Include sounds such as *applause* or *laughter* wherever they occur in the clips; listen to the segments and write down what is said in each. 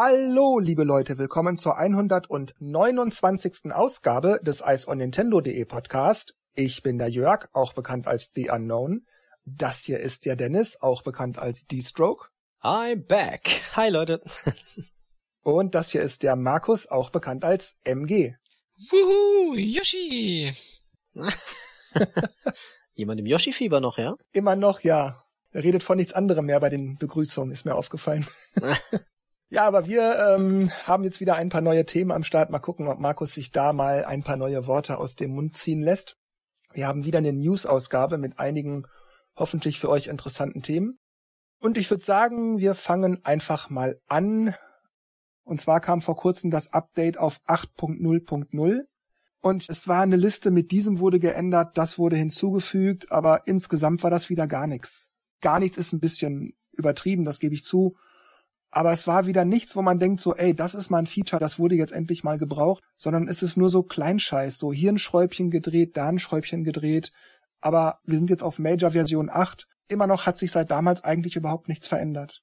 Hallo, liebe Leute, willkommen zur 129. Ausgabe des iceonnintendo.de Podcast. Ich bin der Jörg, auch bekannt als The Unknown. Das hier ist der Dennis, auch bekannt als D-Stroke. I'm back. Hi Leute. *laughs* Und das hier ist der Markus, auch bekannt als MG. Wuhu, Yoshi. *laughs* Jemand im Yoshi-Fieber noch, ja? Immer noch, ja. Er redet von nichts anderem mehr bei den Begrüßungen, ist mir aufgefallen. *laughs* ja, aber wir ähm, haben jetzt wieder ein paar neue Themen am Start. Mal gucken, ob Markus sich da mal ein paar neue Worte aus dem Mund ziehen lässt. Wir haben wieder eine News-Ausgabe mit einigen hoffentlich für euch interessanten Themen. Und ich würde sagen, wir fangen einfach mal an. Und zwar kam vor kurzem das Update auf 8.0.0. Und es war eine Liste mit diesem wurde geändert, das wurde hinzugefügt, aber insgesamt war das wieder gar nichts. Gar nichts ist ein bisschen übertrieben, das gebe ich zu. Aber es war wieder nichts, wo man denkt so, ey, das ist mal ein Feature, das wurde jetzt endlich mal gebraucht, sondern es ist nur so Kleinscheiß, so hier ein Schräubchen gedreht, da ein Schräubchen gedreht. Aber wir sind jetzt auf Major Version 8. Immer noch hat sich seit damals eigentlich überhaupt nichts verändert.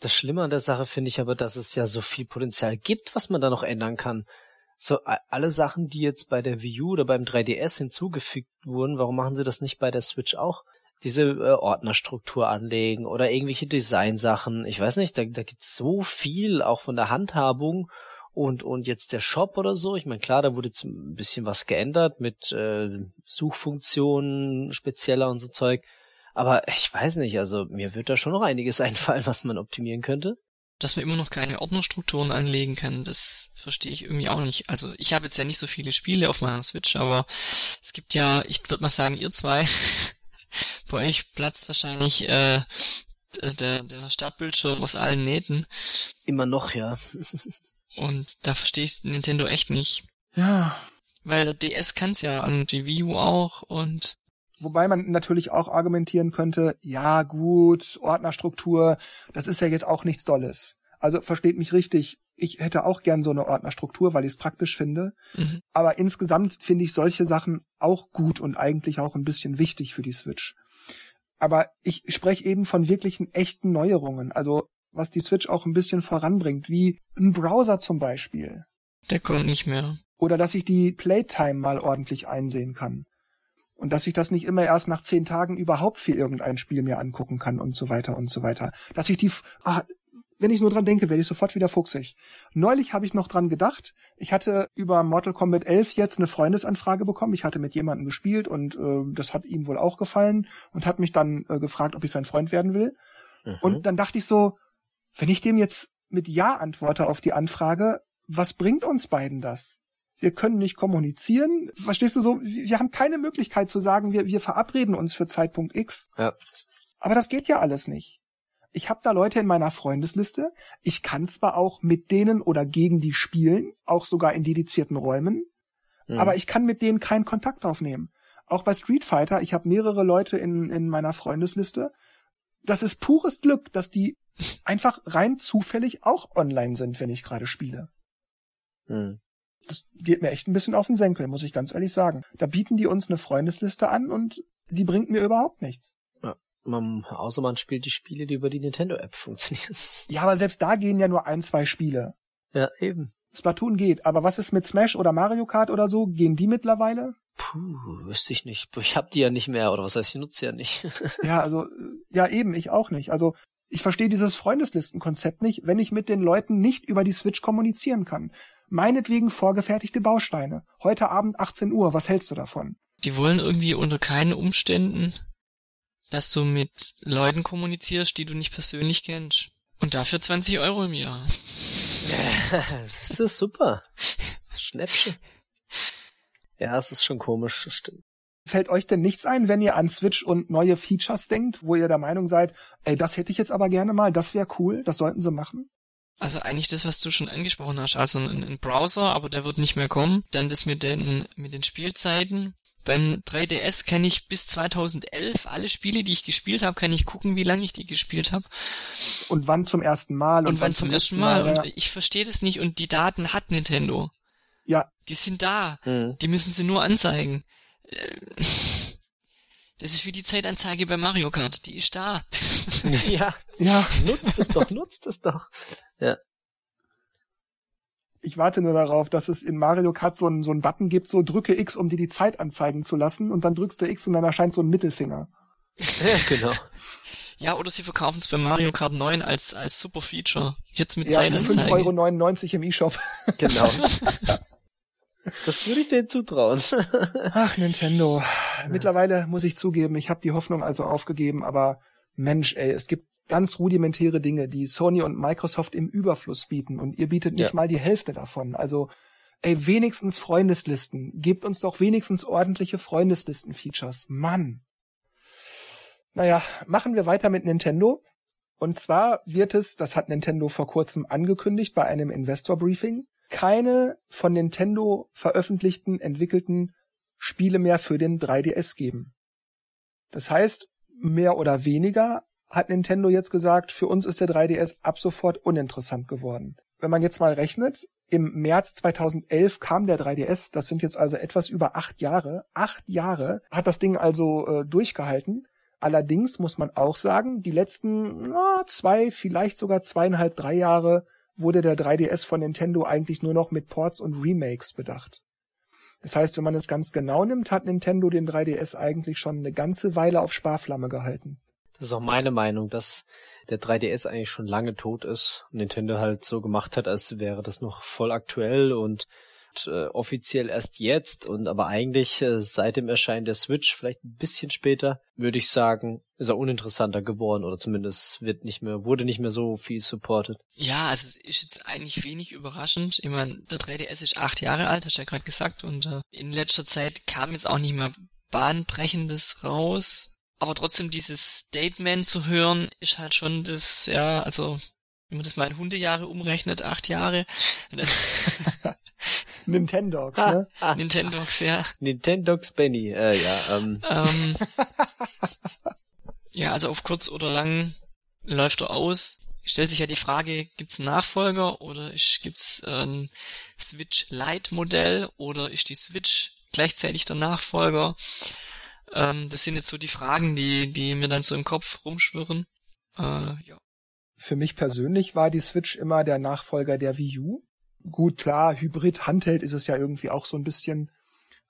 Das Schlimme an der Sache finde ich aber, dass es ja so viel Potenzial gibt, was man da noch ändern kann. So, alle Sachen, die jetzt bei der Wii U oder beim 3DS hinzugefügt wurden, warum machen sie das nicht bei der Switch auch? Diese äh, Ordnerstruktur anlegen oder irgendwelche Designsachen. Ich weiß nicht, da, da gibt's so viel, auch von der Handhabung und, und jetzt der Shop oder so. Ich meine, klar, da wurde jetzt ein bisschen was geändert mit äh, Suchfunktionen spezieller und so Zeug. Aber ich weiß nicht, also mir wird da schon noch einiges *laughs* einfallen, was man optimieren könnte. Dass man immer noch keine Ordnerstrukturen anlegen kann, das verstehe ich irgendwie auch nicht. Also ich habe jetzt ja nicht so viele Spiele auf meiner Switch, aber es gibt ja, ich würde mal sagen, ihr zwei *laughs* Bei euch platzt wahrscheinlich äh, der, der Startbildschirm aus allen Nähten. Immer noch, ja. *laughs* Und da verstehe ich Nintendo echt nicht. Ja. Weil der DS kann's ja und die Wii U auch und Wobei man natürlich auch argumentieren könnte, ja gut, Ordnerstruktur, das ist ja jetzt auch nichts Dolles. Also versteht mich richtig, ich hätte auch gern so eine Ordnerstruktur, weil ich es praktisch finde. Mhm. Aber insgesamt finde ich solche Sachen auch gut und eigentlich auch ein bisschen wichtig für die Switch. Aber ich spreche eben von wirklichen echten Neuerungen, also was die Switch auch ein bisschen voranbringt, wie ein Browser zum Beispiel. Der kommt nicht mehr. Oder dass ich die Playtime mal ordentlich einsehen kann. Und dass ich das nicht immer erst nach zehn Tagen überhaupt für irgendein Spiel mir angucken kann und so weiter und so weiter. Dass ich die, ah, wenn ich nur dran denke, werde ich sofort wieder fuchsig. Neulich habe ich noch dran gedacht. Ich hatte über Mortal Kombat 11 jetzt eine Freundesanfrage bekommen. Ich hatte mit jemandem gespielt und äh, das hat ihm wohl auch gefallen und hat mich dann äh, gefragt, ob ich sein Freund werden will. Mhm. Und dann dachte ich so, wenn ich dem jetzt mit Ja antworte auf die Anfrage, was bringt uns beiden das? Wir können nicht kommunizieren. Verstehst du so? Wir haben keine Möglichkeit zu sagen, wir, wir verabreden uns für Zeitpunkt X. Ja. Aber das geht ja alles nicht ich habe da Leute in meiner Freundesliste. Ich kann zwar auch mit denen oder gegen die spielen, auch sogar in dedizierten Räumen, mhm. aber ich kann mit denen keinen Kontakt aufnehmen. Auch bei Street Fighter, ich habe mehrere Leute in, in meiner Freundesliste. Das ist pures Glück, dass die einfach rein zufällig auch online sind, wenn ich gerade spiele. Mhm. Das geht mir echt ein bisschen auf den Senkel, muss ich ganz ehrlich sagen. Da bieten die uns eine Freundesliste an und die bringt mir überhaupt nichts. Man, außer man spielt die Spiele, die über die Nintendo-App funktionieren. *laughs* Ja, aber selbst da gehen ja nur ein, zwei Spiele. Ja, eben. Splatoon geht, aber was ist mit Smash oder Mario Kart oder so? Gehen die mittlerweile? Puh, wüsste ich nicht. Ich hab die ja nicht mehr, oder was heißt, ich nutze ja nicht. *laughs* ja, also, ja eben, ich auch nicht. Also, ich verstehe dieses Freundeslistenkonzept nicht, wenn ich mit den Leuten nicht über die Switch kommunizieren kann. Meinetwegen vorgefertigte Bausteine. Heute Abend 18 Uhr, was hältst du davon? Die wollen irgendwie unter keinen Umständen dass du mit Leuten kommunizierst, die du nicht persönlich kennst. Und dafür 20 Euro im Jahr. *laughs* das ist super. Schnäppchen. Ja, es ist schon komisch, das stimmt. Fällt euch denn nichts ein, wenn ihr an Switch und neue Features denkt, wo ihr der Meinung seid, ey, das hätte ich jetzt aber gerne mal, das wäre cool, das sollten sie machen? Also eigentlich das, was du schon angesprochen hast, also ein, ein Browser, aber der wird nicht mehr kommen. Dann das mit den, mit den Spielzeiten, beim 3DS kann ich bis 2011 alle Spiele, die ich gespielt habe, kann ich gucken, wie lange ich die gespielt habe. Und wann zum ersten Mal. Und, und wann zum ersten Mal. Mal. Und ich verstehe das nicht. Und die Daten hat Nintendo. Ja. Die sind da. Mhm. Die müssen sie nur anzeigen. Das ist wie die Zeitanzeige bei Mario Kart. Die ist da. *laughs* ja. Ja. Nutzt es doch, nutzt es doch. Ja. Ich warte nur darauf, dass es in Mario Kart so einen, so einen Button gibt, so drücke X, um dir die Zeit anzeigen zu lassen und dann drückst du X und dann erscheint so ein Mittelfinger. Ja, genau. Ja, oder sie verkaufen es bei Mario Kart 9 als, als super Feature. Jetzt mit Ja, für Zeitanzeige. 5,99 Euro im E-Shop. *laughs* Genau. *laughs* Das würde ich denen zutrauen. Ach, Nintendo. Mittlerweile muss ich zugeben, ich habe die Hoffnung also aufgegeben, aber Mensch, ey, es gibt ganz rudimentäre Dinge, die Sony und Microsoft im Überfluss bieten und ihr bietet nicht Ja. mal die Hälfte davon. Also, ey, wenigstens Freundeslisten. Gebt uns doch wenigstens ordentliche Freundeslisten-Features. Mann. Naja, machen wir weiter mit Nintendo. Und zwar wird es, das hat Nintendo vor kurzem angekündigt bei einem Investor-Briefing, keine von Nintendo veröffentlichten, entwickelten Spiele mehr für den 3DS geben. Das heißt, mehr oder weniger hat Nintendo jetzt gesagt, für uns ist der 3DS ab sofort uninteressant geworden. Wenn man jetzt mal rechnet, im März 2011 kam der 3DS, das sind jetzt also etwas über acht Jahre. Acht Jahre hat das Ding also äh, durchgehalten. Allerdings muss man auch sagen, die letzten na, zwei, vielleicht sogar zweieinhalb, drei Jahre wurde der 3DS von Nintendo eigentlich nur noch mit Ports und Remakes bedacht. Das heißt, wenn man es ganz genau nimmt, hat Nintendo den 3DS eigentlich schon eine ganze Weile auf Sparflamme gehalten. Das ist auch meine Meinung, dass der 3DS eigentlich schon lange tot ist und Nintendo halt so gemacht hat, als wäre das noch voll aktuell und äh, offiziell erst jetzt und aber eigentlich äh, seit dem Erscheinen der Switch, vielleicht ein bisschen später, würde ich sagen, ist er uninteressanter geworden oder zumindest wird nicht mehr, wurde nicht mehr so viel supported. Ja, also es ist jetzt eigentlich wenig überraschend. Ich meine, der 3DS ist acht Jahre alt, hast du ja gerade gesagt, und äh, in letzter Zeit kam jetzt auch nicht mehr bahnbrechendes raus. Aber trotzdem dieses Statement zu hören, ist halt schon das, ja, also wenn man das mal in Hundejahre umrechnet, acht Jahre. Nintendogs, *laughs* *laughs* Ah, ne? *laughs* ah, Nintendogs, ja. Nintendogs Benny, äh, ja, ähm, Ähm, *laughs* ja, also auf kurz oder lang läuft er aus. Stellt sich ja die Frage, gibt's einen Nachfolger oder gibt's ein Switch Lite Modell oder ist die Switch gleichzeitig der Nachfolger? Ähm, das sind jetzt so die Fragen, die, die mir dann so im Kopf rumschwirren. Äh, ja. Für mich persönlich war die Switch immer der Nachfolger der Wii U. Gut, klar, Hybrid Handheld ist es ja irgendwie auch so ein bisschen.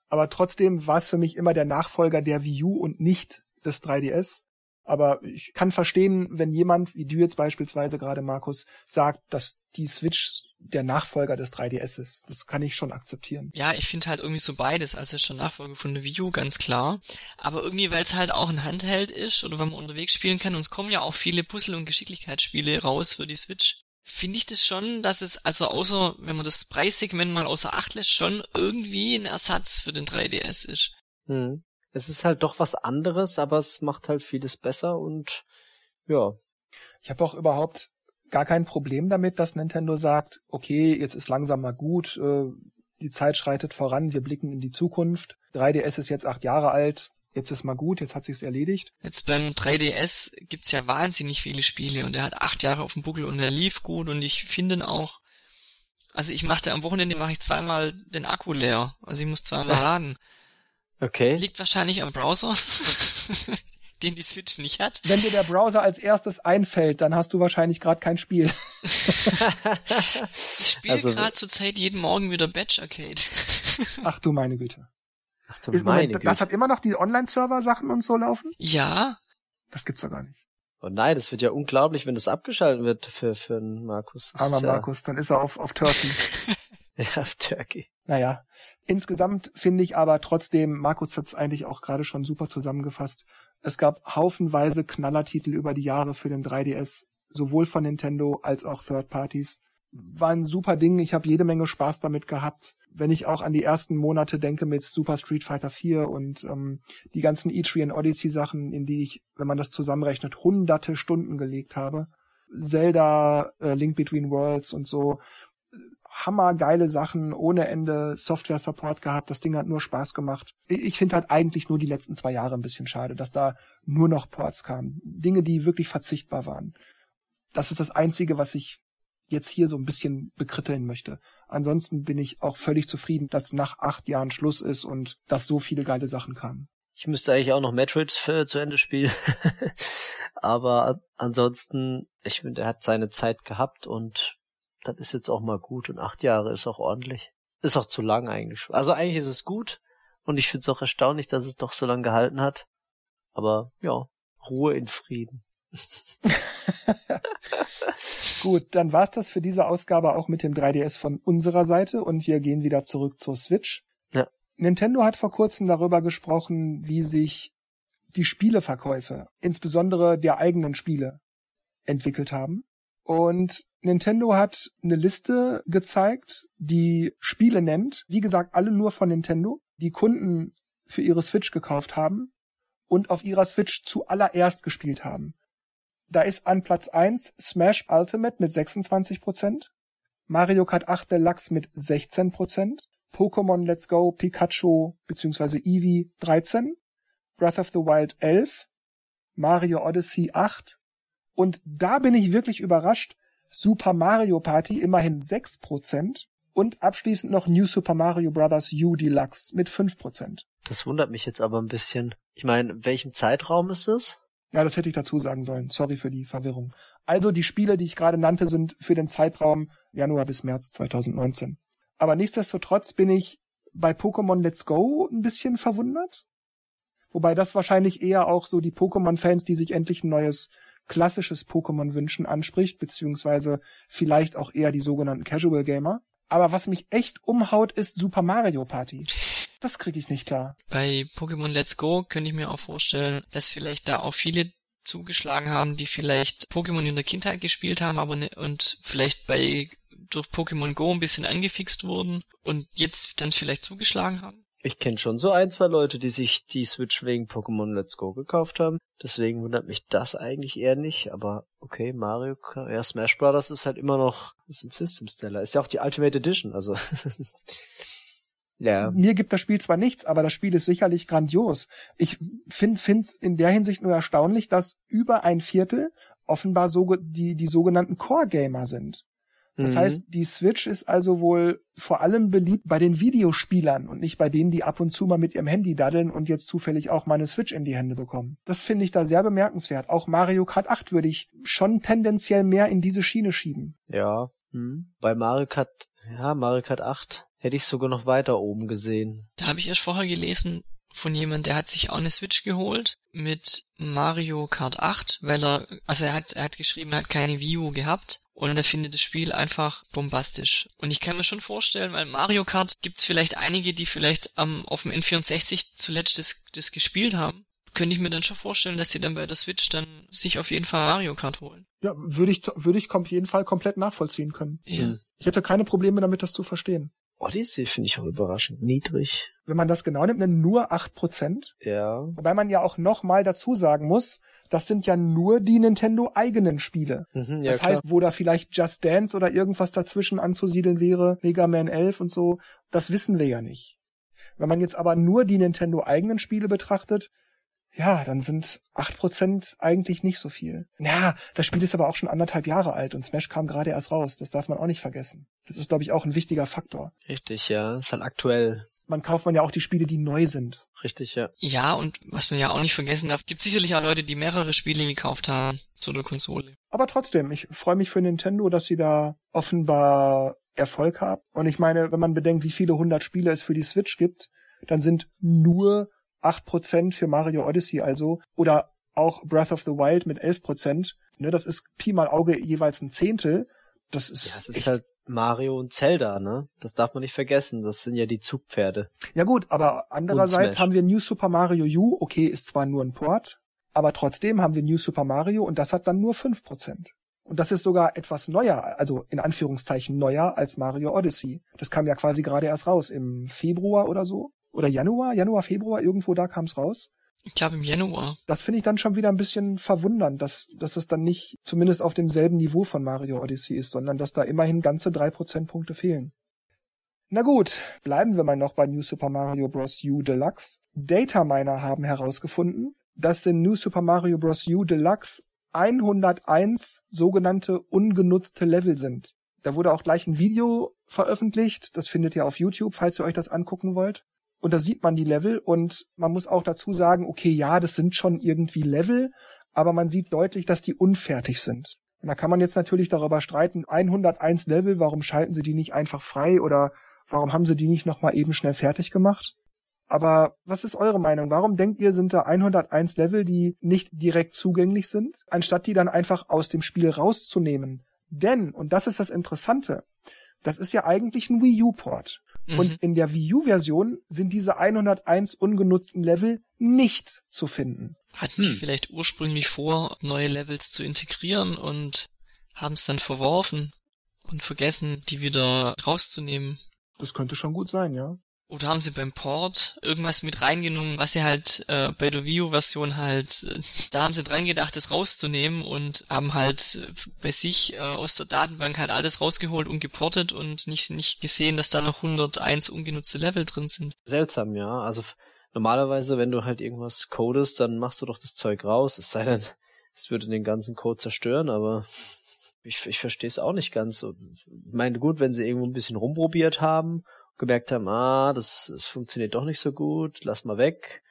Aber trotzdem war es für mich immer der Nachfolger der Wii U und nicht des 3DS. Aber ich kann verstehen, wenn jemand, wie du jetzt beispielsweise gerade, Markus, sagt, dass die Switch der Nachfolger des 3DS ist. Das kann ich schon akzeptieren. Ja, ich finde halt irgendwie so beides. Also schon Nachfolger von der Wii U, ganz klar. Aber irgendwie, weil es halt auch ein Handheld ist oder wenn man unterwegs spielen kann, und es kommen ja auch viele Puzzle- und Geschicklichkeitsspiele raus für die Switch, finde ich das schon, dass es, also außer, wenn man das Preissegment mal außer Acht lässt, schon irgendwie ein Ersatz für den 3DS ist. hm. es ist halt doch was anderes, aber es macht halt vieles besser und ja, Ich habe auch überhaupt gar kein Problem damit, dass Nintendo sagt, okay, jetzt ist langsam mal gut, äh, die Zeit schreitet voran, wir blicken in die Zukunft. 3DS ist jetzt acht Jahre alt, jetzt ist mal gut, jetzt hat sich's erledigt. Jetzt beim 3DS gibt's ja wahnsinnig viele Spiele und er hat acht Jahre auf dem Buckel und er lief gut und ich finde ihn auch, also ich machte am Wochenende mache ich zweimal den Akku leer, also ich muss zweimal *laughs* laden. okay. Liegt wahrscheinlich am Browser, *laughs* den die Switch nicht hat. Wenn dir der Browser als erstes einfällt, dann hast du wahrscheinlich gerade kein Spiel. *laughs* Ich spiele Also- gerade zur Zeit jeden Morgen wieder Batch Arcade. Ach du meine Güte. Ach du Ist, meine Moment, Güte. das hat immer noch die Online-Server-Sachen und so laufen? ja, Das gibt's doch gar nicht. Oh nein, das wird ja unglaublich, wenn das abgeschaltet wird für, für einen Markus. Das Armer ja, Markus, dann ist er auf, auf Turkey. *laughs* Ja, auf Turkey. Naja, insgesamt finde ich aber trotzdem, Markus hat es eigentlich auch gerade schon super zusammengefasst, es gab haufenweise Knallertitel über die Jahre für den 3DS, sowohl von Nintendo als auch Third Parties. War ein super Ding, ich habe jede Menge Spaß damit gehabt. Wenn ich auch an die ersten Monate denke mit Super Street Fighter 4 und ähm, die ganzen E3 und Odyssey Sachen, in die ich, wenn man das zusammenrechnet, hunderte Stunden gelegt habe. Zelda, äh, Link Between Worlds und so, hammergeile Sachen ohne Ende Software-Support gehabt. Das Ding hat nur Spaß gemacht. Ich finde halt eigentlich nur die letzten zwei Jahre ein bisschen schade, dass da nur noch Ports kamen. Dinge, die wirklich verzichtbar waren. Das ist das Einzige, was ich jetzt hier so ein bisschen bekritteln möchte. Ansonsten bin ich auch völlig zufrieden, dass nach acht Jahren Schluss ist und dass so viele geile Sachen kamen. Ich müsste eigentlich auch noch Metroid für, zu Ende spielen. *laughs* Aber ansonsten, ich finde, er hat seine Zeit gehabt und das ist jetzt auch mal gut und acht Jahre ist auch ordentlich. Ist auch zu lang eigentlich. Also eigentlich ist es gut und ich finde es auch erstaunlich, dass es doch so lange gehalten hat. Aber ja, Ruhe in Frieden. *laughs* Gut, dann war's das für diese Ausgabe auch mit dem 3DS von unserer Seite und wir gehen wieder zurück zur Switch. Ja. Nintendo hat vor kurzem darüber gesprochen, wie sich die Spieleverkäufe, insbesondere der eigenen Spiele, entwickelt haben. Und Nintendo hat eine Liste gezeigt, die Spiele nennt, wie gesagt, alle nur von Nintendo, die Kunden für ihre Switch gekauft haben und auf ihrer Switch zuallererst gespielt haben. Da ist an Platz 1 Smash Ultimate mit 26%, Mario Kart 8 Deluxe mit 16%, Pokémon Let's Go Pikachu bzw. Eevee 13, Breath of the Wild 11, Mario Odyssey 8 und da bin ich wirklich überrascht. Super Mario Party immerhin 6% und abschließend noch New Super Mario Bros. U Deluxe mit 5%. Das wundert mich jetzt aber ein bisschen. Ich meine, welchem Zeitraum ist es? Ja, das hätte ich dazu sagen sollen. Sorry für die Verwirrung. Also die Spiele, die ich gerade nannte, sind für den Zeitraum Januar bis März 2019. Aber nichtsdestotrotz bin ich bei Pokémon Let's Go ein bisschen verwundert. Wobei das wahrscheinlich eher auch so die Pokémon-Fans, die sich endlich ein neues klassisches Pokémon wünschen, anspricht, beziehungsweise vielleicht auch eher die sogenannten Casual Gamer. Aber was mich echt umhaut, ist Super Mario Party. Das kriege ich nicht klar. Bei Pokémon Let's Go könnte ich mir auch vorstellen, dass vielleicht da auch viele zugeschlagen haben, die vielleicht Pokémon in der Kindheit gespielt haben, aber ne, und vielleicht bei durch Pokémon Go ein bisschen angefixt wurden und jetzt dann vielleicht zugeschlagen haben. Ich kenne schon so ein, zwei Leute, die sich die Switch wegen Pokémon Let's Go gekauft haben. Deswegen wundert mich das eigentlich eher nicht. Aber okay, Mario, ja, Smash Brothers ist halt immer noch, ist ein System Seller. Ist ja auch die Ultimate Edition, also. *laughs* ja. Mir gibt das Spiel zwar nichts, aber das Spiel ist sicherlich grandios. Ich finde finde in der Hinsicht nur erstaunlich, dass über ein Viertel offenbar so die die sogenannten Core Gamer sind. Das mhm. heißt, die Switch ist also wohl vor allem beliebt bei den Videospielern und nicht bei denen, die ab und zu mal mit ihrem Handy daddeln und jetzt zufällig auch mal eine Switch in die Hände bekommen. Das finde ich da sehr bemerkenswert. Auch Mario Kart 8 würde ich schon tendenziell mehr in diese Schiene schieben. Ja, hm. bei Mario Kart, ja, Mario Kart 8 hätte ich sogar noch weiter oben gesehen. Da habe ich erst vorher gelesen, von jemand, der hat sich auch eine Switch geholt mit Mario Kart 8, weil er, also er hat, er hat geschrieben, er hat keine Wii U gehabt und er findet das Spiel einfach bombastisch. Und ich kann mir schon vorstellen, weil Mario Kart gibt's vielleicht einige, die vielleicht ähm, auf dem N64 zuletzt das, das gespielt haben. Könnte ich mir dann schon vorstellen, dass sie dann bei der Switch dann sich auf jeden Fall Mario Kart holen. Ja, würde ich, würde ich auf jeden Fall komplett nachvollziehen können. Ja. Ich hätte keine Probleme damit, das zu verstehen. Odyssey finde ich auch überraschend niedrig. Wenn man das genau nimmt, dann nur acht Prozent. Ja. Wobei man ja auch noch mal dazu sagen muss, das sind ja nur die Nintendo eigenen Spiele. Mhm, ja, das heißt, klar. wo da vielleicht Just Dance oder irgendwas dazwischen anzusiedeln wäre, Mega Man 11 und so, das wissen wir ja nicht. Wenn man jetzt aber nur die Nintendo eigenen Spiele betrachtet, ja, dann sind acht Prozent eigentlich nicht so viel. Ja, das Spiel ist aber auch schon anderthalb Jahre alt und Smash kam gerade erst raus. Das darf man auch nicht vergessen. Das ist, glaube ich, auch ein wichtiger Faktor. Richtig, ja. Ist halt aktuell. Man kauft man ja auch die Spiele, die neu sind. Richtig, ja. Ja, und was man ja auch nicht vergessen darf, gibt sicherlich auch Leute, die mehrere Spiele gekauft haben zu der Konsole. Aber trotzdem, ich freue mich für Nintendo, dass sie da offenbar Erfolg haben. Und ich meine, wenn man bedenkt, wie viele hundert Spiele es für die Switch gibt, dann sind nur 8% für Mario Odyssey also oder auch Breath of the Wild mit 11%. Ne, das ist Pi mal Auge jeweils ein Zehntel. Das ist, ja, es ist halt Mario und Zelda, ne? Das darf man nicht vergessen. Das sind ja die Zugpferde. Ja gut, aber andererseits haben wir New Super Mario U. Okay, ist zwar nur ein Port, aber trotzdem haben wir New Super Mario und das hat dann nur 5%. Und das ist sogar etwas neuer, also in Anführungszeichen neuer als Mario Odyssey. Das kam ja quasi gerade erst raus im Februar oder so oder Januar, Januar, Februar, irgendwo da kam es raus. Ich glaube im Januar. Das finde ich dann schon wieder ein bisschen verwundernd, dass, dass das dann nicht zumindest auf demselben Niveau von Mario Odyssey ist, sondern dass da immerhin ganze drei Prozentpunkte fehlen. Na gut, bleiben wir mal noch bei New Super Mario Bros. U Deluxe. Dataminer haben herausgefunden, dass in New Super Mario Bros. U Deluxe 101 sogenannte ungenutzte Level sind. Da wurde auch gleich ein Video veröffentlicht. Das findet ihr auf YouTube, falls ihr euch das angucken wollt. Und da sieht man die Level und man muss auch dazu sagen, okay, ja, das sind schon irgendwie Level, aber man sieht deutlich, dass die unfertig sind. Und da kann man jetzt natürlich darüber streiten, 101 Level, warum schalten sie die nicht einfach frei oder warum haben sie die nicht nochmal eben schnell fertig gemacht? Aber was ist eure Meinung? Warum denkt ihr, sind da 101 Level, die nicht direkt zugänglich sind, anstatt die dann einfach aus dem Spiel rauszunehmen? Denn, und das ist das Interessante, das ist ja eigentlich ein Wii U-Port. Mhm. Und in der Wii U-Version sind diese 101 ungenutzten Level nicht zu finden. Hatten hm. die vielleicht ursprünglich vor, neue Levels zu integrieren und haben es dann verworfen und vergessen, die wieder rauszunehmen? Das könnte schon gut sein, ja. Oder haben sie beim Port irgendwas mit reingenommen, was sie halt äh, bei der Wii U-Version halt, äh, da haben sie dran gedacht, das rauszunehmen und haben halt äh, bei sich äh, aus der Datenbank halt alles rausgeholt und geportet und nicht, nicht gesehen, dass da noch 101 ungenutzte Level drin sind. Seltsam, ja. Also normalerweise, wenn du halt irgendwas codest, dann machst du doch das Zeug raus. Es sei denn, *laughs* es würde den ganzen Code zerstören, aber ich, ich verstehe es auch nicht ganz. Ich meine, gut, wenn sie irgendwo ein bisschen rumprobiert haben gemerkt haben, ah, das, das funktioniert doch nicht so gut, lass mal weg.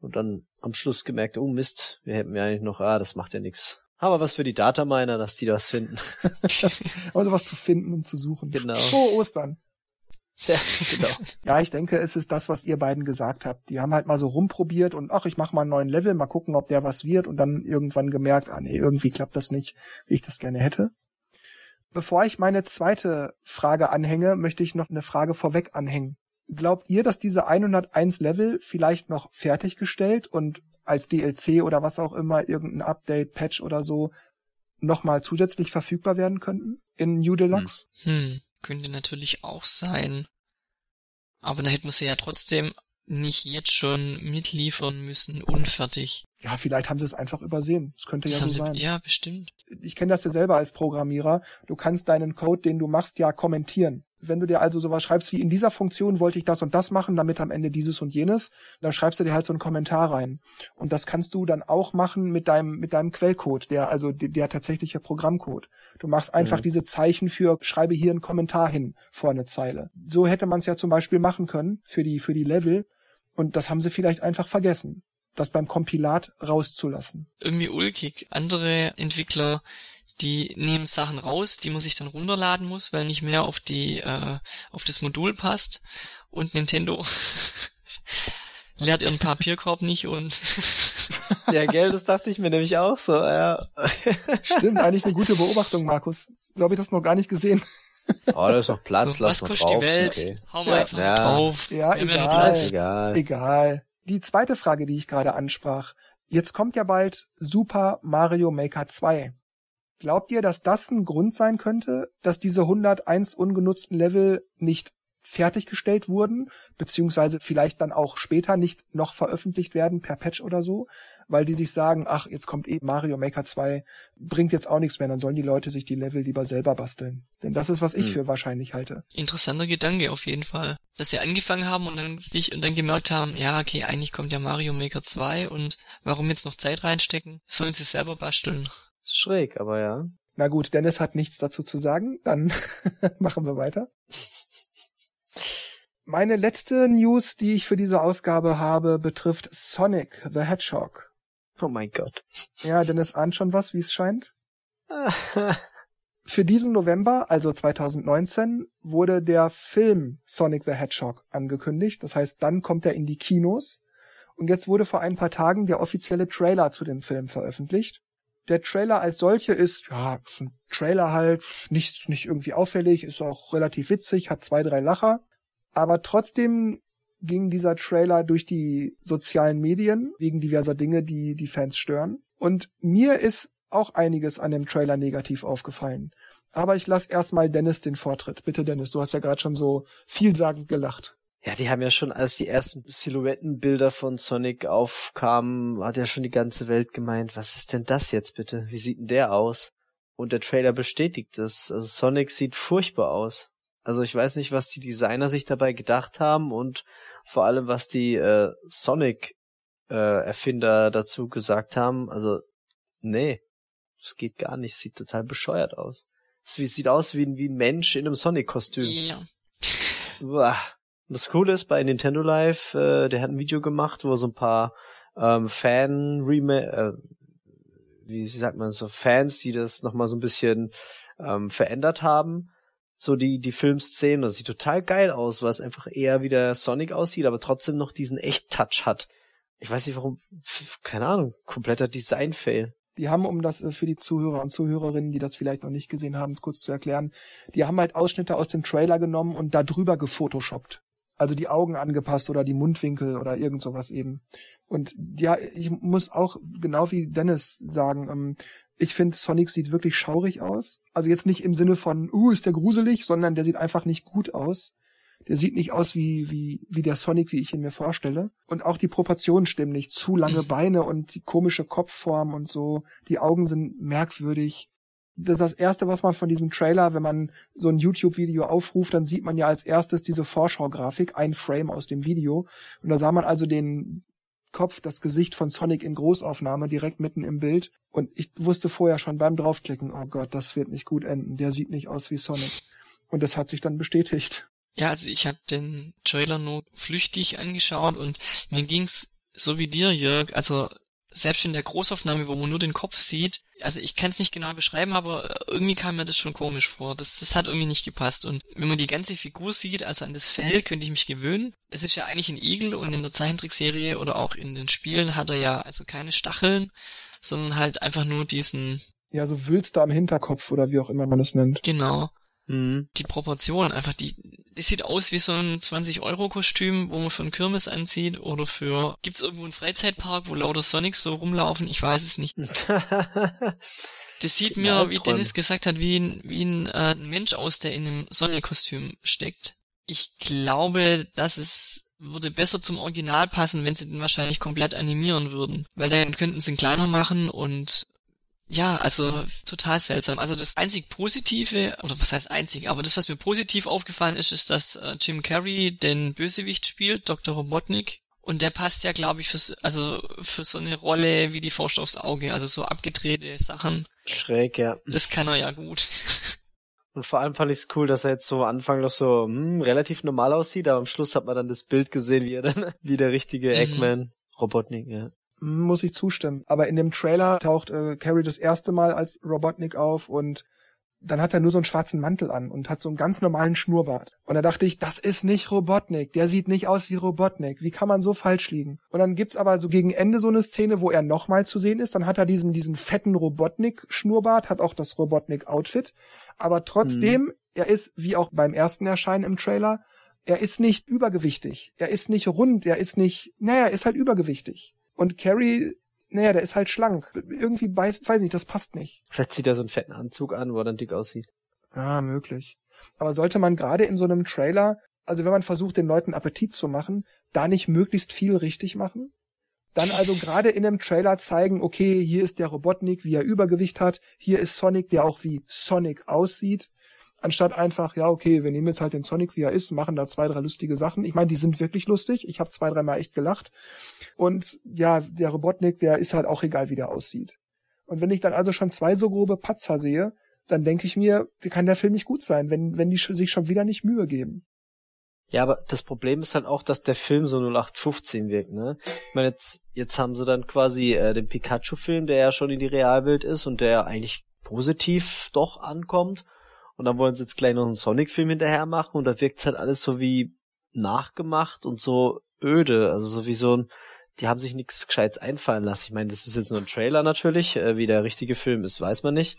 Und dann am Schluss gemerkt, oh Mist, wir hätten ja eigentlich noch, ah, das macht ja nichts. Aber was für die Dataminer, dass die das finden. *laughs* also was zu finden und zu suchen. Genau. Frohe Ostern. Ja, genau. *laughs* ja, ich denke, es ist das, was ihr beiden gesagt habt. Die haben halt mal so rumprobiert und ach, ich mach mal einen neuen Level, mal gucken, ob der was wird und dann irgendwann gemerkt, ah nee, irgendwie klappt das nicht, wie ich das gerne hätte. Bevor ich meine zweite Frage anhänge, möchte ich noch eine Frage vorweg anhängen. Glaubt ihr, dass diese 101 Level vielleicht noch fertiggestellt und als DLC oder was auch immer, irgendein Update, Patch oder so, nochmal zusätzlich verfügbar werden könnten in New Deluxe? Hm. hm, könnte natürlich auch sein. Aber dann hätten wir sie ja trotzdem nicht jetzt schon mitliefern müssen, unfertig. Ja, vielleicht haben sie es einfach übersehen. Das könnte das ja so sie, sein. Ja, bestimmt. Ich kenne das ja selber als Programmierer. Du kannst deinen Code, den du machst, ja kommentieren. Wenn du dir also sowas schreibst wie in dieser Funktion wollte ich das und das machen, damit am Ende dieses und jenes, dann schreibst du dir halt so einen Kommentar rein. Und das kannst du dann auch machen mit deinem, mit deinem Quellcode, der, also der, der tatsächliche Programmcode. Du machst einfach mhm. diese Zeichen für, schreibe hier einen Kommentar hin vor eine Zeile. So hätte man es ja zum Beispiel machen können für die, für die Level. Und das haben sie vielleicht einfach vergessen, das beim Kompilat rauszulassen. Irgendwie ulkig. Andere Entwickler die nehmen Sachen raus, die man sich dann runterladen muss, weil nicht mehr auf die äh, auf das Modul passt und Nintendo *laughs* leert ihren Papierkorb nicht und *laughs* ja, gell, das dachte ich mir nämlich auch so, ja. Stimmt, eigentlich eine gute Beobachtung, Markus. So habe ich das noch gar nicht gesehen. *laughs* Oh, da ist noch Platz, so, lass was mal drauf. die Welt? Okay. Hau mal ja. einfach ja. drauf. Ja, egal. egal. Egal. Die zweite Frage, die ich gerade ansprach. Jetzt kommt ja bald Super Mario Maker 2. Glaubt ihr, dass das ein Grund sein könnte, dass diese 101 ungenutzten Level nicht fertiggestellt wurden, beziehungsweise vielleicht dann auch später nicht noch veröffentlicht werden per Patch oder so, weil die sich sagen, ach, jetzt kommt eben Mario Maker 2, bringt jetzt auch nichts mehr, dann sollen die Leute sich die Level lieber selber basteln. Denn das ist, was ich hm. für wahrscheinlich halte. Interessanter Gedanke auf jeden Fall. Dass sie angefangen haben und dann sich und dann gemerkt haben, ja, okay, eigentlich kommt ja Mario Maker 2 und warum jetzt noch Zeit reinstecken? Sollen sie selber basteln. Ist schräg, aber ja. Na gut, Dennis hat nichts dazu zu sagen, dann *laughs* machen wir weiter. *laughs* Meine letzte News, die ich für diese Ausgabe habe, betrifft Sonic the Hedgehog. Oh mein Gott. Ja, Dennis ahnt schon was, wie es scheint. *laughs* für diesen November, also 2019, wurde der Film Sonic the Hedgehog angekündigt. Das heißt, dann kommt er in die Kinos. Und jetzt wurde vor ein paar Tagen der offizielle Trailer zu dem Film veröffentlicht der Trailer als solche ist, ja, ist ein Trailer halt, nicht, nicht irgendwie auffällig, ist auch relativ witzig, hat zwei, drei Lacher. Aber trotzdem ging dieser Trailer durch die sozialen Medien wegen diverser Dinge, die die Fans stören. Und mir ist auch einiges an dem Trailer negativ aufgefallen. Aber ich lasse erstmal Dennis den Vortritt. Bitte Dennis, du hast ja gerade schon so vielsagend gelacht. Ja, die haben ja schon, als die ersten Silhouettenbilder von Sonic aufkamen, hat ja schon die ganze Welt gemeint, was ist denn das jetzt bitte? Wie sieht denn der aus? Und der Trailer bestätigt es. Also Sonic sieht furchtbar aus. Also ich weiß nicht, was die Designer sich dabei gedacht haben und vor allem, was die äh, Sonic-Erfinder äh, dazu gesagt haben. Also, nee, das geht gar nicht. Sieht total bescheuert aus. Es sieht aus wie, wie ein Mensch in einem Sonic-Kostüm. Ja. Uah. Das Coole ist bei Nintendo Live, äh, der hat ein Video gemacht, wo so ein paar ähm, Fan Remake, äh, wie sagt man so, Fans, die das nochmal so ein bisschen ähm, verändert haben. So die, die Filmszenen, das sieht total geil aus, weil es einfach eher wie der Sonic aussieht, aber trotzdem noch diesen Echt-Touch hat. Ich weiß nicht warum, keine Ahnung, kompletter Design-Fail. Die haben, um das äh, für die Zuhörer und Zuhörerinnen, die das vielleicht noch nicht gesehen haben, kurz zu erklären, die haben halt Ausschnitte aus dem Trailer genommen und da drüber gefotoshoppt. Also die Augen angepasst oder die Mundwinkel oder irgend sowas eben. Und ja, ich muss auch genau wie Dennis sagen, ähm, ich finde Sonic sieht wirklich schaurig aus. Also jetzt nicht im Sinne von, uh, ist der gruselig, sondern der sieht einfach nicht gut aus. Der sieht nicht aus wie, wie, wie der Sonic, wie ich ihn mir vorstelle. Und auch die Proportionen stimmen nicht. Zu lange Beine und die komische Kopfform und so. Die Augen sind merkwürdig. Das ist das erste, was man von diesem Trailer, wenn man so ein YouTube-Video aufruft, dann sieht man ja als erstes diese Vorschau-Grafik, ein Frame aus dem Video. Und da sah man also den Kopf, das Gesicht von Sonic in Großaufnahme direkt mitten im Bild. Und ich wusste vorher schon beim draufklicken, oh Gott, das wird nicht gut enden. Der sieht nicht aus wie Sonic. Und das hat sich dann bestätigt. Ja, also ich habe den Trailer nur flüchtig angeschaut und mir ging's so wie dir, Jörg. Also selbst in der Großaufnahme, wo man nur den Kopf sieht, also ich kann es nicht genau beschreiben, aber irgendwie kam mir das schon komisch vor. Das, das hat irgendwie nicht gepasst. Und wenn man die ganze Figur sieht, also an das Fell, könnte ich mich gewöhnen. Es ist ja eigentlich ein Igel und in der Zeichentrickserie oder auch in den Spielen hat er ja also keine Stacheln, sondern halt einfach nur diesen... Ja, so Wülste am Hinterkopf oder wie auch immer man es nennt. Genau. Mhm. Die Proportionen, einfach die, das sieht aus wie so ein 20-Euro-Kostüm, wo man für einen Kirmes anzieht oder für, gibt's irgendwo einen Freizeitpark, wo lauter Sonics so rumlaufen? Ich weiß es nicht. *laughs* das sieht mir, wie Dennis gesagt hat, wie ein, wie ein äh, Mensch aus, der in einem Sonic-Kostüm steckt. Ich glaube, dass es würde besser zum Original passen, wenn sie den wahrscheinlich komplett animieren würden. Weil dann könnten sie ihn kleiner machen und ja, also total seltsam. Also das einzig Positive, oder was heißt einzig, aber das, was mir positiv aufgefallen ist, ist, dass äh, Jim Carrey den Bösewicht spielt, Dr. Robotnik. Und der passt ja, glaube ich, für, also für so eine Rolle wie die Faust aufs Auge, also so abgedrehte Sachen. Schräg, ja. Das kann er ja gut. *laughs* Und vor allem fand ich es cool, dass er jetzt so am Anfang noch so hm, relativ normal aussieht, aber am Schluss hat man dann das Bild gesehen, wie er dann *laughs* wie der richtige mhm. Eggman Robotnik, ja muss ich zustimmen. Aber in dem Trailer taucht äh, Carrie das erste Mal als Robotnik auf und dann hat er nur so einen schwarzen Mantel an und hat so einen ganz normalen Schnurrbart. Und da dachte ich, das ist nicht Robotnik. Der sieht nicht aus wie Robotnik. Wie kann man so falsch liegen? Und dann gibt's aber so gegen Ende so eine Szene, wo er nochmal zu sehen ist. Dann hat er diesen, diesen fetten Robotnik-Schnurrbart, hat auch das Robotnik-Outfit. Aber trotzdem, hm. er ist, wie auch beim ersten Erscheinen im Trailer, er ist nicht übergewichtig. Er ist nicht rund. Er ist nicht, naja, er ist halt übergewichtig. Und Carrie, naja, der ist halt schlank. Irgendwie weiß, weiß nicht, das passt nicht. Vielleicht zieht er so einen fetten Anzug an, wo er dann dick aussieht. Ah, möglich. Aber sollte man gerade in so einem Trailer, also wenn man versucht, den Leuten Appetit zu machen, da nicht möglichst viel richtig machen? Dann also gerade in einem Trailer zeigen, okay, hier ist der Robotnik, wie er Übergewicht hat, hier ist Sonic, der auch wie Sonic aussieht anstatt einfach, ja, okay, wir nehmen jetzt halt den Sonic, wie er ist, machen da zwei, drei lustige Sachen. Ich meine, die sind wirklich lustig. Ich habe zwei, dreimal echt gelacht. Und ja, der Robotnik, der ist halt auch egal, wie der aussieht. Und wenn ich dann also schon zwei so grobe Patzer sehe, dann denke ich mir, kann der Film nicht gut sein, wenn, wenn die sich schon wieder nicht Mühe geben. Ja, aber das Problem ist halt auch, dass der Film so 0815 wirkt, ne? Ich meine, jetzt, jetzt haben sie dann quasi äh, den Pikachu-Film, der ja schon in die Realwelt ist und der eigentlich positiv doch ankommt. Und dann wollen sie jetzt gleich noch einen Sonic-Film hinterher machen und da wirkt's halt alles so wie nachgemacht und so öde. Also so wie so ein, die haben sich nichts Gescheites einfallen lassen. Ich meine, das ist jetzt nur ein Trailer natürlich, äh, wie der richtige Film ist, weiß man nicht.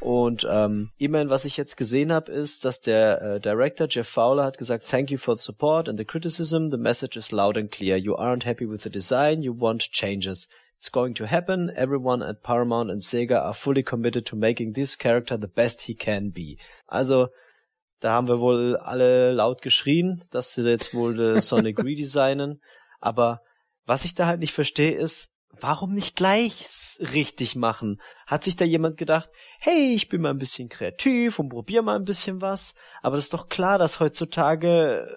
Und ähm, immerhin, was ich jetzt gesehen habe, ist, dass der äh, Director Jeff Fowler hat gesagt, Thank you for the support and the criticism. The message is loud and clear. You aren't happy with the design. You want changes. It's going to happen. Everyone at Paramount and Sega are fully committed to making this character the best he can be. Also, da haben wir wohl alle laut geschrien, dass sie jetzt wohl *laughs* Sonic redesignen. Aber was ich da halt nicht verstehe ist, warum nicht gleich richtig machen? Hat sich da jemand gedacht, hey, ich bin mal ein bisschen kreativ und probier mal ein bisschen was? Aber das ist doch klar, dass heutzutage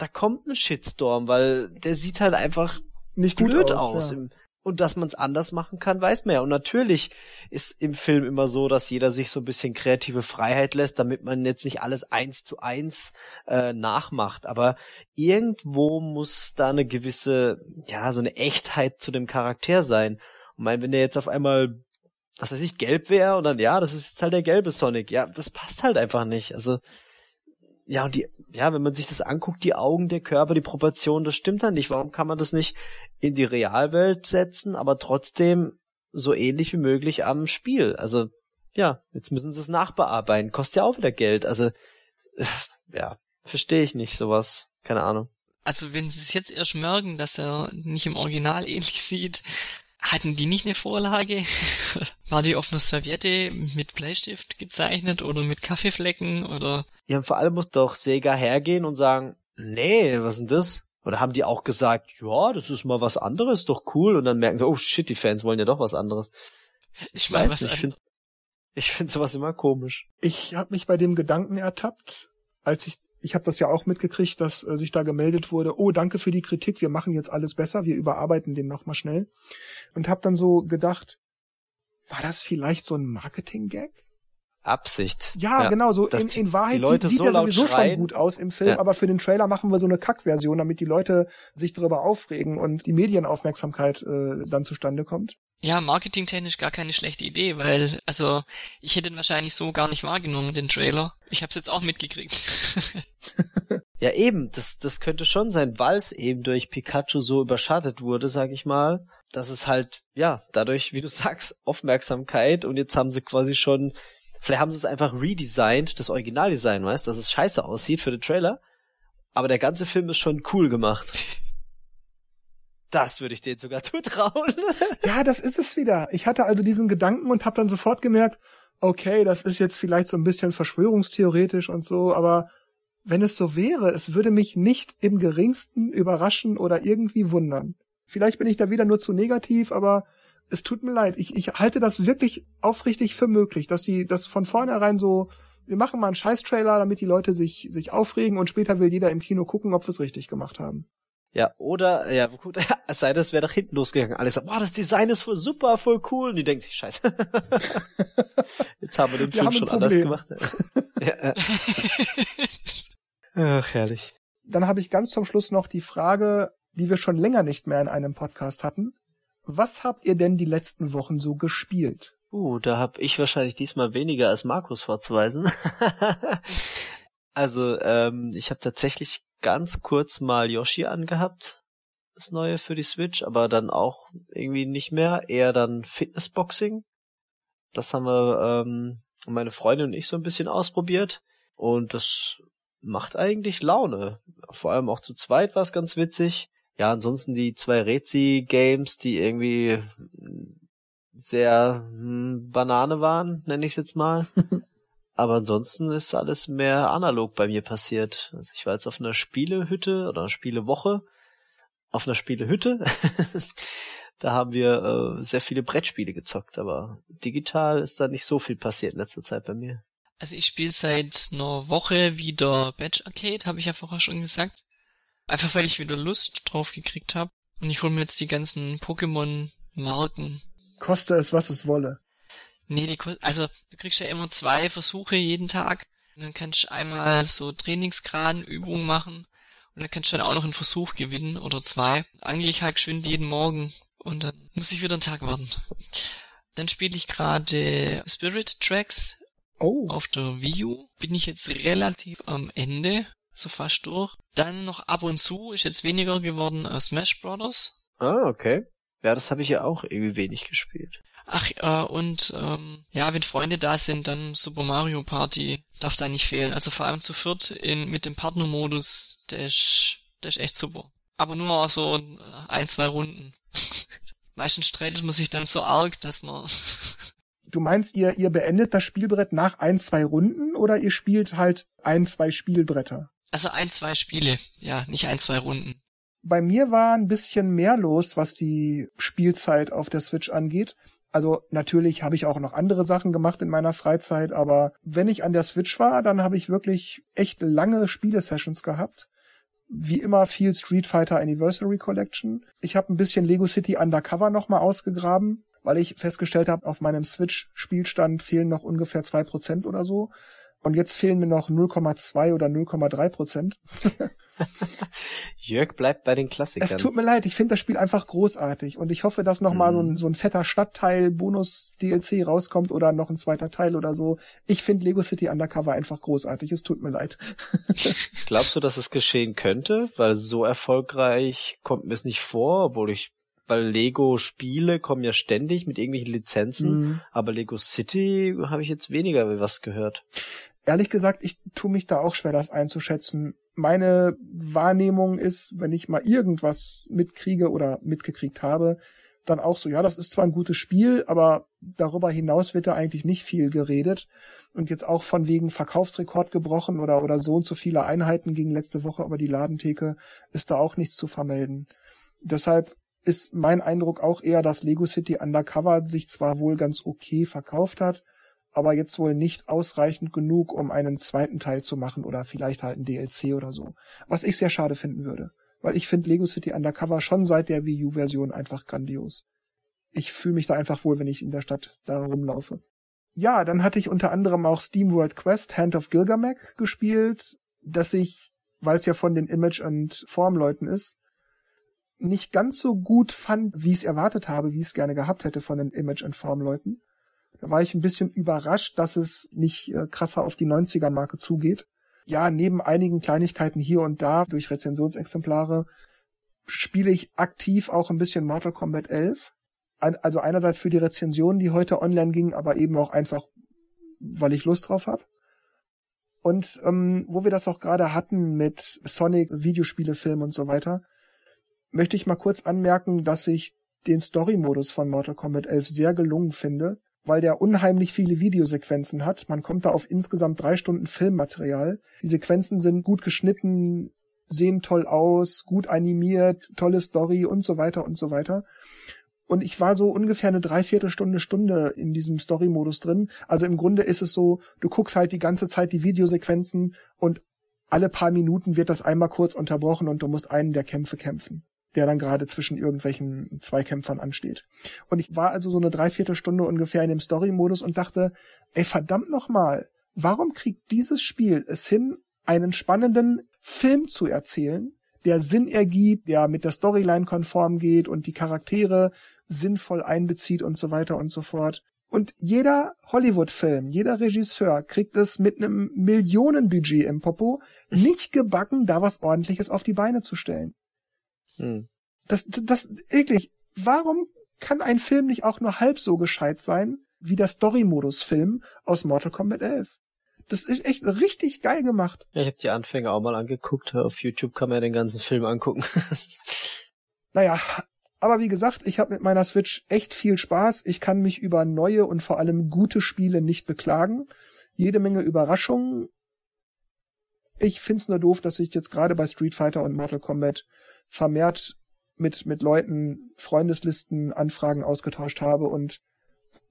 da kommt ein Shitstorm, weil der sieht halt einfach nicht gut aus. aus. Ja. Im, und dass man es anders machen kann, weiß man ja. Und natürlich ist im Film immer so, dass jeder sich so ein bisschen kreative Freiheit lässt, damit man jetzt nicht alles eins zu eins äh, nachmacht. Aber irgendwo muss da eine gewisse, ja, so eine Echtheit zu dem Charakter sein. Und mein, wenn der jetzt auf einmal was weiß ich, gelb wäre und dann, ja, das ist jetzt halt der gelbe Sonic. Ja, das passt halt einfach nicht. Also, ja, und die, ja, wenn man sich das anguckt, die Augen, der Körper, die Proportion, das stimmt dann nicht. Warum kann man das nicht in die Realwelt setzen, aber trotzdem so ähnlich wie möglich am Spiel? Also, ja, jetzt müssen sie es nachbearbeiten. Kostet ja auch wieder Geld. Also, *laughs* ja, verstehe ich nicht sowas. Keine Ahnung. Also, wenn sie es jetzt erst merken, dass er nicht im Original ähnlich sieht, hatten die nicht eine Vorlage? *laughs* War die auf einer Serviette mit Bleistift gezeichnet oder mit Kaffeeflecken oder? Ja, vor allem muss doch Sega hergehen und sagen, nee, was ist denn das? Oder haben die auch gesagt, ja, das ist mal was anderes, doch cool. Und dann merken sie, oh shit, die Fans wollen ja doch was anderes. Ich, ich weiß nicht, ich finde ich finde sowas immer komisch. Ich habe mich bei dem Gedanken ertappt, als ich ich habe das ja auch mitgekriegt, dass äh, sich da gemeldet wurde, oh, danke für die Kritik, wir machen jetzt alles besser, wir überarbeiten den nochmal schnell. Und habe dann so gedacht, war das vielleicht so ein Marketing-Gag? Absicht. Ja, ja genau, so in, in Wahrheit sieht, sieht so er sowieso schreien. schon gut aus im Film, ja. aber für den Trailer machen wir so eine Kackversion, damit die Leute sich darüber aufregen und die Medienaufmerksamkeit äh, dann zustande kommt. Ja, marketingtechnisch gar keine schlechte Idee, weil, also, ich hätte ihn wahrscheinlich so gar nicht wahrgenommen, den Trailer. Ich hab's jetzt auch mitgekriegt. *laughs* ja, eben, das, das könnte schon sein, weil es eben durch Pikachu so überschattet wurde, sag ich mal. Das ist halt, ja, dadurch, wie du *laughs* sagst, Aufmerksamkeit und jetzt haben sie quasi schon, vielleicht haben sie es einfach redesigned, das Originaldesign, weißt, dass es scheiße aussieht für den Trailer. Aber der ganze Film ist schon cool gemacht. *laughs* Das würde ich denen sogar *laughs* zutrauen. ja, das ist es wieder. Ich hatte also diesen Gedanken und habe dann sofort gemerkt, okay, das ist jetzt vielleicht so ein bisschen verschwörungstheoretisch und so, aber wenn es so wäre, es würde mich nicht im geringsten überraschen oder irgendwie wundern. Vielleicht bin ich da wieder nur zu negativ, aber es tut mir leid. Ich, ich halte das wirklich aufrichtig für möglich, dass sie das von vornherein so, wir machen mal einen Scheiß-Trailer, damit die Leute sich, sich aufregen und später will jeder im Kino gucken, ob wir es richtig gemacht haben. Ja, oder, ja, gut, *laughs* es sei denn, es wäre nach hinten losgegangen. Alle sagen, boah, das Design ist voll super, voll cool. Und die denken sich, scheiße. *laughs* Jetzt haben wir den Film wir schon anders gemacht. *laughs* ja, Ach, herrlich. Dann habe ich ganz zum Schluss noch die Frage, die wir schon länger nicht mehr in einem Podcast hatten. Was habt ihr denn die letzten Wochen so gespielt? Uh, da habe ich wahrscheinlich diesmal weniger als Markus vorzuweisen. *laughs* also, ähm, ich habe tatsächlich ganz kurz mal Yoshi angehabt, das neue für die Switch, aber dann auch irgendwie nicht mehr, eher dann Fitnessboxing. Das haben wir ähm, meine Freundin und ich so ein bisschen ausprobiert und das macht eigentlich Laune. Vor allem auch zu zweit war es ganz witzig. Ja, ansonsten die zwei Rezi-Games, die irgendwie sehr hm, Banane waren, nenne ich es jetzt mal. *laughs* Aber ansonsten ist alles mehr analog bei mir passiert. Also ich war jetzt auf einer Spielehütte oder einer Spielewoche. Auf einer Spielehütte. *laughs* da haben wir äh, sehr viele Brettspiele gezockt, aber digital ist da nicht so viel passiert in letzter Zeit bei mir. Also ich spiele seit einer Woche wieder Batch Arcade, habe ich ja vorher schon gesagt. Einfach weil ich wieder Lust drauf gekriegt habe. Und ich hole mir jetzt die ganzen Pokémon-Marken. Koste es, was es wolle. Nee, die, also du kriegst ja immer zwei Versuche jeden Tag. Und dann kannst du einmal so Trainingsgradenübungen machen. Und dann kannst du dann auch noch einen Versuch gewinnen oder zwei. Eigentlich halt geschwind jeden Morgen. Und dann muss ich wieder einen Tag warten. Dann spiele ich gerade Spirit Tracks oh. auf der Wii U. Bin ich jetzt relativ am Ende, so fast durch. Dann noch ab und zu, ist jetzt weniger geworden, uh, Smash Brothers. Ah, okay. Ja, das habe ich ja auch irgendwie wenig gespielt. Ach, äh, und ähm, ja, wenn Freunde da sind, dann Super Mario Party darf da nicht fehlen. Also vor allem zu viert in, mit dem Partnermodus, der ist, der ist echt super. Aber nur so ein, zwei Runden. *laughs* Meistens streitet man sich dann so arg, dass man... du meinst, ihr, ihr beendet das Spielbrett nach ein, zwei Runden oder ihr spielt halt ein, zwei Spielbretter? Also ein, zwei Spiele, ja, nicht ein, zwei Runden. Bei mir war ein bisschen mehr los, was die Spielzeit auf der Switch angeht. Also natürlich habe ich auch noch andere Sachen gemacht in meiner Freizeit, aber wenn ich an der Switch war, dann habe ich wirklich echt lange Spielesessions gehabt. Wie immer viel Street Fighter Anniversary Collection. Ich habe ein bisschen Lego City Undercover nochmal ausgegraben, weil ich festgestellt habe, auf meinem Switch-Spielstand fehlen noch ungefähr zwei Prozent oder so. Und jetzt fehlen mir noch 0,2 oder 0,3 Prozent. *laughs* Jörg bleibt bei den Klassikern. Es tut mir leid, ich finde das Spiel einfach großartig und ich hoffe, dass noch mal so ein, so ein fetter Stadtteil Bonus DLC rauskommt oder noch ein zweiter Teil oder so. Ich finde Lego City Undercover einfach großartig. Es tut mir leid. *laughs* Glaubst du, dass es geschehen könnte? Weil so erfolgreich kommt mir es nicht vor, obwohl ich weil Lego Spiele kommen ja ständig mit irgendwelchen Lizenzen, mhm. aber Lego City habe ich jetzt weniger was gehört. Ehrlich gesagt, ich tue mich da auch schwer, das einzuschätzen meine Wahrnehmung ist, wenn ich mal irgendwas mitkriege oder mitgekriegt habe, dann auch so, ja, das ist zwar ein gutes Spiel, aber darüber hinaus wird da eigentlich nicht viel geredet. Und jetzt auch von wegen Verkaufsrekord gebrochen oder, oder so und so viele Einheiten gegen letzte Woche, aber die Ladentheke ist da auch nichts zu vermelden. Deshalb ist mein Eindruck auch eher, dass Lego City Undercover sich zwar wohl ganz okay verkauft hat, aber jetzt wohl nicht ausreichend genug, um einen zweiten Teil zu machen oder vielleicht halt ein DLC oder so. Was ich sehr schade finden würde. Weil ich finde Lego City Undercover schon seit der Wii U-Version einfach grandios. Ich fühle mich da einfach wohl, wenn ich in der Stadt da rumlaufe. Ja, dann hatte ich unter anderem auch Steam World Quest Hand of Gilgamesh gespielt, das ich, weil es ja von den Image- und Formleuten ist, nicht ganz so gut fand, wie ich es erwartet habe, wie ich es gerne gehabt hätte von den Image- und Formleuten. Da war ich ein bisschen überrascht, dass es nicht äh, krasser auf die 90er-Marke zugeht. Ja, neben einigen Kleinigkeiten hier und da durch Rezensionsexemplare spiele ich aktiv auch ein bisschen Mortal Kombat 11. Also einerseits für die Rezension, die heute online ging, aber eben auch einfach, weil ich Lust drauf habe. Und ähm, wo wir das auch gerade hatten mit Sonic, Videospiele, Film und so weiter, möchte ich mal kurz anmerken, dass ich den Story-Modus von Mortal Kombat 11 sehr gelungen finde weil der unheimlich viele Videosequenzen hat. Man kommt da auf insgesamt drei Stunden Filmmaterial. Die Sequenzen sind gut geschnitten, sehen toll aus, gut animiert, tolle Story und so weiter und so weiter. Und ich war so ungefähr eine Dreiviertelstunde, Stunde in diesem Story-Modus drin. Also im Grunde ist es so, du guckst halt die ganze Zeit die Videosequenzen und alle paar Minuten wird das einmal kurz unterbrochen und du musst einen der Kämpfe kämpfen der dann gerade zwischen irgendwelchen Zweikämpfern ansteht. Und ich war also so eine Dreiviertelstunde ungefähr in dem Story-Modus und dachte, ey, verdammt nochmal, warum kriegt dieses Spiel es hin, einen spannenden Film zu erzählen, der Sinn ergibt, der mit der Storyline konform geht und die Charaktere sinnvoll einbezieht und so weiter und so fort. Und jeder Hollywood-Film, jeder Regisseur kriegt es mit einem Millionenbudget im Popo *laughs* nicht gebacken, da was ordentliches auf die Beine zu stellen. Hm. Das, das, wirklich, warum kann ein Film nicht auch nur halb so gescheit sein wie der Story-Modus-Film aus Mortal Kombat 11? Das ist echt richtig geil gemacht. Ja, ich habe die Anfänge auch mal angeguckt. Auf YouTube kann man ja den ganzen Film angucken. *laughs* naja, aber wie gesagt, ich habe mit meiner Switch echt viel Spaß. Ich kann mich über neue und vor allem gute Spiele nicht beklagen. Jede Menge Überraschungen. Ich find's nur doof, dass ich jetzt gerade bei Street Fighter und Mortal Kombat vermehrt mit, mit Leuten Freundeslisten, Anfragen ausgetauscht habe und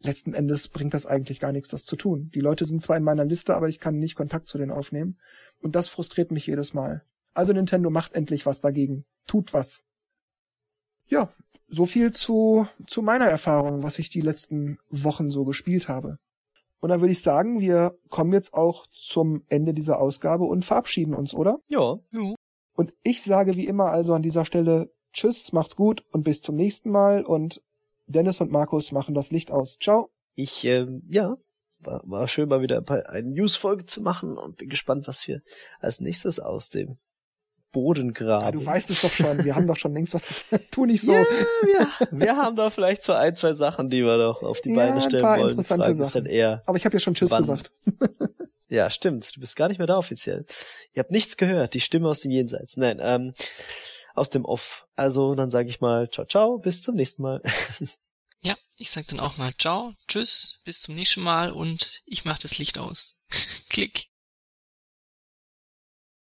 letzten Endes bringt das eigentlich gar nichts, das zu tun. Die Leute sind zwar in meiner Liste, aber ich kann nicht Kontakt zu denen aufnehmen. Und das frustriert mich jedes Mal. Also Nintendo macht endlich was dagegen. Tut was. Ja, so viel zu, zu meiner Erfahrung, was ich die letzten Wochen so gespielt habe. Und dann würde ich sagen, wir kommen jetzt auch zum Ende dieser Ausgabe und verabschieden uns, oder? Ja. ja. Und ich sage wie immer also an dieser Stelle Tschüss, macht's gut und bis zum nächsten Mal. Und Dennis und Markus machen das Licht aus. Ciao. Ich, ähm, ja, war, war schön mal wieder eine News-Folge zu machen und bin gespannt, was wir als nächstes aus dem Boden graben. Ja, du weißt es doch schon, wir haben doch schon längst was *laughs* Tu nicht so. Ja, wir, wir haben da vielleicht so ein, zwei Sachen, die wir doch auf die ja, Beine stellen ein paar wollen. Interessante Sachen. Eher, Aber ich habe ja schon Tschüss wann, gesagt. *laughs* Ja, stimmt. Du bist gar nicht mehr da offiziell. Ihr habt nichts gehört. Die Stimme aus dem Jenseits. Nein, ähm, aus dem Off. Also dann sage ich mal ciao, ciao, bis zum nächsten Mal. *laughs* ja, ich sag dann auch mal ciao, tschüss, bis zum nächsten Mal und ich mach das Licht aus. *laughs* Klick.